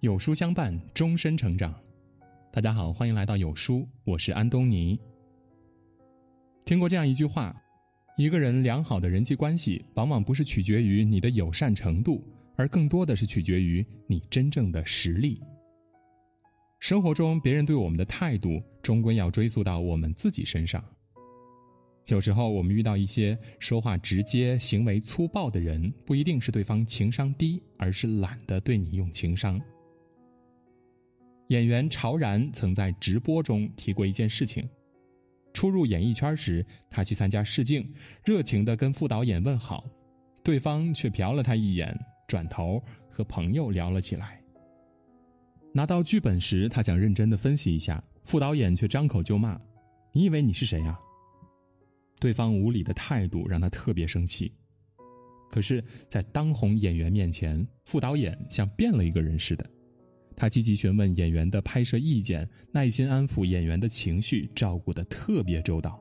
有书相伴，终身成长。大家好，欢迎来到有书，我是安东尼。听过这样一句话：一个人良好的人际关系，往往不是取决于你的友善程度，而更多的是取决于你真正的实力。生活中，别人对我们的态度，终归要追溯到我们自己身上。有时候，我们遇到一些说话直接、行为粗暴的人，不一定是对方情商低，而是懒得对你用情商。演员曹然曾在直播中提过一件事情：初入演艺圈时，他去参加试镜，热情地跟副导演问好，对方却瞟了他一眼，转头和朋友聊了起来。拿到剧本时，他想认真的分析一下，副导演却张口就骂：“你以为你是谁呀？”对方无理的态度让他特别生气，可是，在当红演员面前，副导演像变了一个人似的。他积极询问演员的拍摄意见，耐心安抚演员的情绪，照顾的特别周到。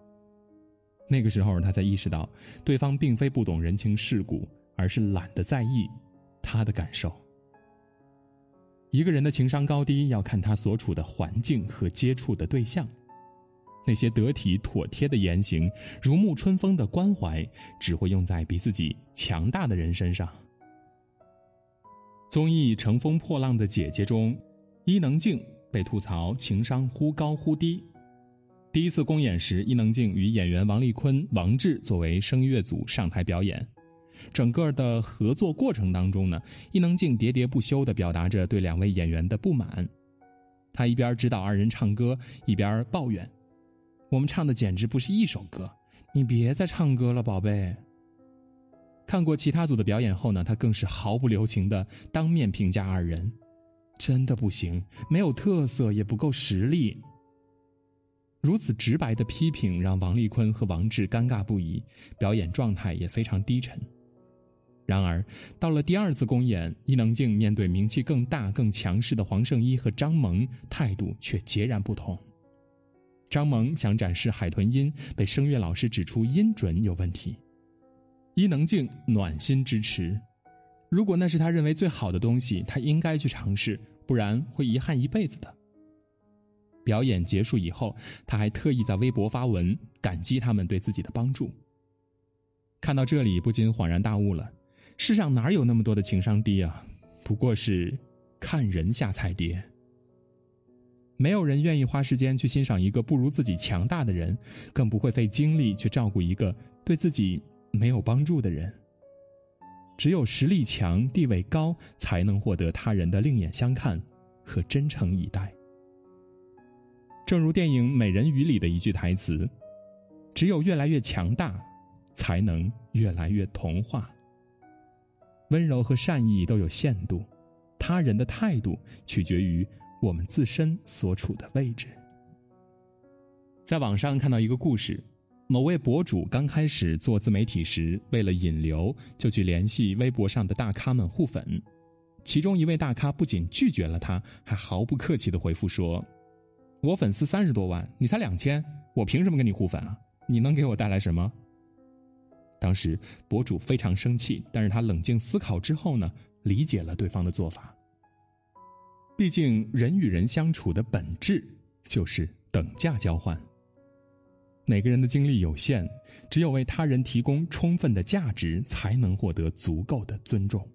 那个时候，他才意识到，对方并非不懂人情世故，而是懒得在意他的感受。一个人的情商高低，要看他所处的环境和接触的对象。那些得体妥帖的言行，如沐春风的关怀，只会用在比自己强大的人身上。综艺《乘风破浪的姐姐》中，伊能静被吐槽情商忽高忽低。第一次公演时，伊能静与演员王丽坤、王志作为声乐组上台表演。整个的合作过程当中呢，伊能静喋喋不休地表达着对两位演员的不满。她一边指导二人唱歌，一边抱怨。我们唱的简直不是一首歌，你别再唱歌了，宝贝。看过其他组的表演后呢，他更是毫不留情的当面评价二人，真的不行，没有特色，也不够实力。如此直白的批评让王丽坤和王志尴尬不已，表演状态也非常低沉。然而，到了第二次公演，伊能静面对名气更大、更强势的黄圣依和张萌，态度却截然不同。张萌想展示海豚音，被声乐老师指出音准有问题。伊能静暖心支持，如果那是他认为最好的东西，他应该去尝试，不然会遗憾一辈子的。表演结束以后，他还特意在微博发文感激他们对自己的帮助。看到这里，不禁恍然大悟了：世上哪有那么多的情商低啊？不过是看人下菜碟。没有人愿意花时间去欣赏一个不如自己强大的人，更不会费精力去照顾一个对自己没有帮助的人。只有实力强、地位高，才能获得他人的另眼相看和真诚以待。正如电影《美人鱼》里的一句台词：“只有越来越强大，才能越来越童话。”温柔和善意都有限度，他人的态度取决于。我们自身所处的位置。在网上看到一个故事，某位博主刚开始做自媒体时，为了引流，就去联系微博上的大咖们互粉。其中一位大咖不仅拒绝了他，还毫不客气的回复说：“我粉丝三十多万，你才两千，我凭什么跟你互粉啊？你能给我带来什么？”当时博主非常生气，但是他冷静思考之后呢，理解了对方的做法。毕竟，人与人相处的本质就是等价交换。每个人的精力有限，只有为他人提供充分的价值，才能获得足够的尊重。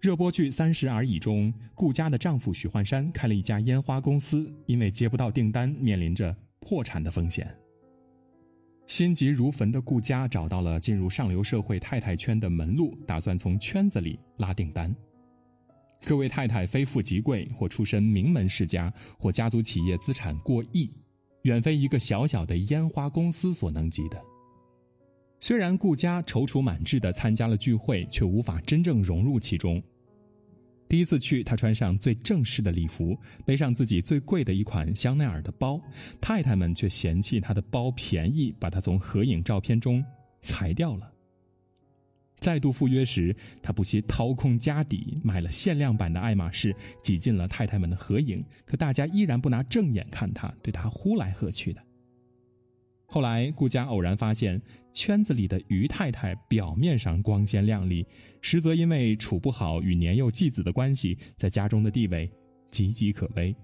热播剧《三十而已》中，顾佳的丈夫许幻山开了一家烟花公司，因为接不到订单，面临着破产的风险。心急如焚的顾佳找到了进入上流社会太太圈的门路，打算从圈子里拉订单。各位太太非富即贵，或出身名门世家，或家族企业资产过亿，远非一个小小的烟花公司所能及的。虽然顾佳踌躇满志地参加了聚会，却无法真正融入其中。第一次去，她穿上最正式的礼服，背上自己最贵的一款香奈儿的包，太太们却嫌弃她的包便宜，把她从合影照片中裁掉了。再度赴约时，他不惜掏空家底买了限量版的爱马仕，挤进了太太们的合影。可大家依然不拿正眼看他，对他呼来喝去的。后来顾家偶然发现，圈子里的于太太表面上光鲜亮丽，实则因为处不好与年幼继子的关系，在家中的地位岌岌可危。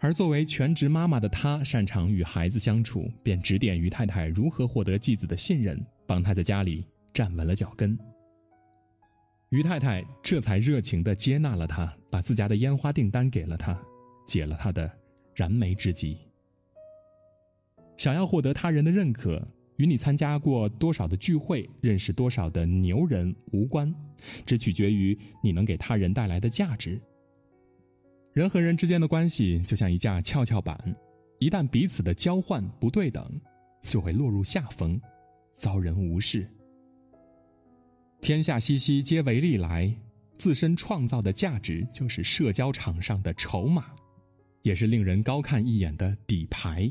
而作为全职妈妈的她，擅长与孩子相处，便指点于太太如何获得继子的信任，帮她在家里站稳了脚跟。于太太这才热情地接纳了他，把自家的烟花订单给了他，解了他的燃眉之急。想要获得他人的认可，与你参加过多少的聚会、认识多少的牛人无关，只取决于你能给他人带来的价值。人和人之间的关系就像一架跷跷板，一旦彼此的交换不对等，就会落入下风，遭人无视。天下熙熙，皆为利来，自身创造的价值就是社交场上的筹码，也是令人高看一眼的底牌。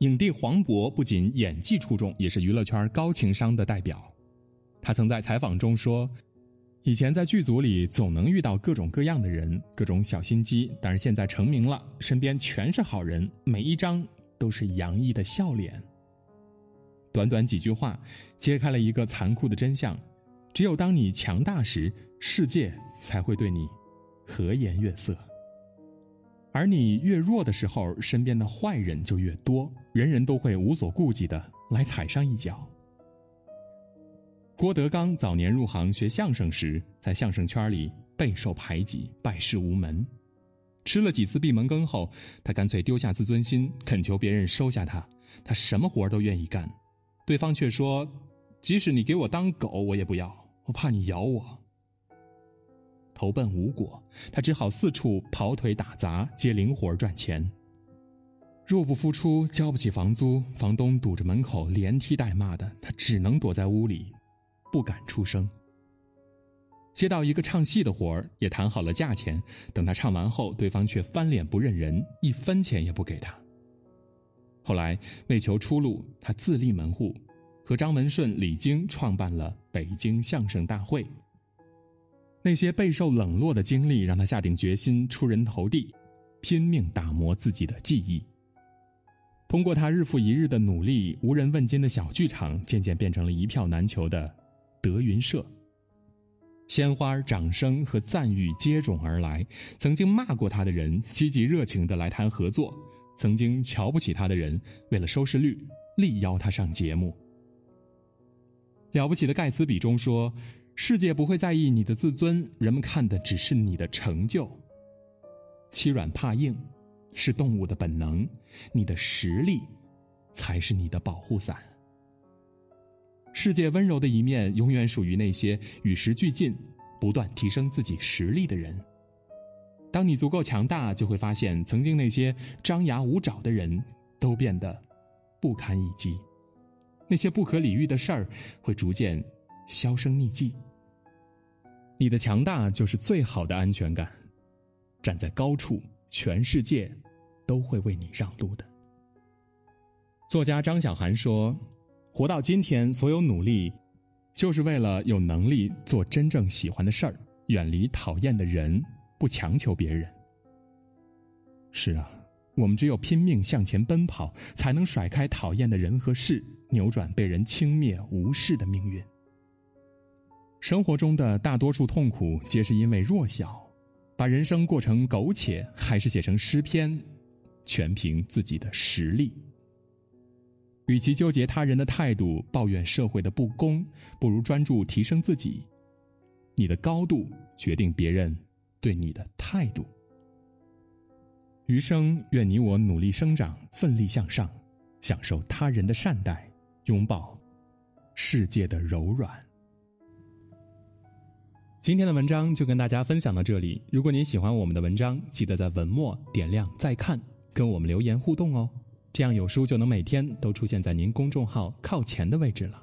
影帝黄渤不仅演技出众，也是娱乐圈高情商的代表。他曾在采访中说。以前在剧组里总能遇到各种各样的人，各种小心机，但是现在成名了，身边全是好人，每一张都是洋溢的笑脸。短短几句话，揭开了一个残酷的真相：只有当你强大时，世界才会对你和颜悦色；而你越弱的时候，身边的坏人就越多，人人都会无所顾忌的来踩上一脚。郭德纲早年入行学相声时，在相声圈里备受排挤，拜师无门。吃了几次闭门羹后，他干脆丢下自尊心，恳求别人收下他。他什么活都愿意干，对方却说：“即使你给我当狗，我也不要，我怕你咬我。”投奔无果，他只好四处跑腿打杂，接零活赚钱。入不敷出，交不起房租，房东堵着门口连踢带骂的，他只能躲在屋里。不敢出声。接到一个唱戏的活儿，也谈好了价钱。等他唱完后，对方却翻脸不认人，一分钱也不给他。后来为求出路，他自立门户，和张文顺、李菁创办了北京相声大会。那些备受冷落的经历，让他下定决心出人头地，拼命打磨自己的技艺。通过他日复一日的努力，无人问津的小剧场渐渐变成了一票难求的。德云社，鲜花、掌声和赞誉接踵而来。曾经骂过他的人，积极热情的来谈合作；曾经瞧不起他的人，为了收视率，力邀他上节目。了不起的盖茨比中说：“世界不会在意你的自尊，人们看的只是你的成就。欺软怕硬，是动物的本能，你的实力，才是你的保护伞。”世界温柔的一面，永远属于那些与时俱进、不断提升自己实力的人。当你足够强大，就会发现，曾经那些张牙舞爪的人都变得不堪一击，那些不可理喻的事儿会逐渐销声匿迹。你的强大就是最好的安全感，站在高处，全世界都会为你让路的。作家张小涵说。活到今天，所有努力，就是为了有能力做真正喜欢的事儿，远离讨厌的人，不强求别人。是啊，我们只有拼命向前奔跑，才能甩开讨厌的人和事，扭转被人轻蔑无视的命运。生活中的大多数痛苦，皆是因为弱小，把人生过成苟且，还是写成诗篇，全凭自己的实力。与其纠结他人的态度，抱怨社会的不公，不如专注提升自己。你的高度决定别人对你的态度。余生，愿你我努力生长，奋力向上，享受他人的善待，拥抱世界的柔软。今天的文章就跟大家分享到这里。如果您喜欢我们的文章，记得在文末点亮再看，跟我们留言互动哦。这样有书就能每天都出现在您公众号靠前的位置了。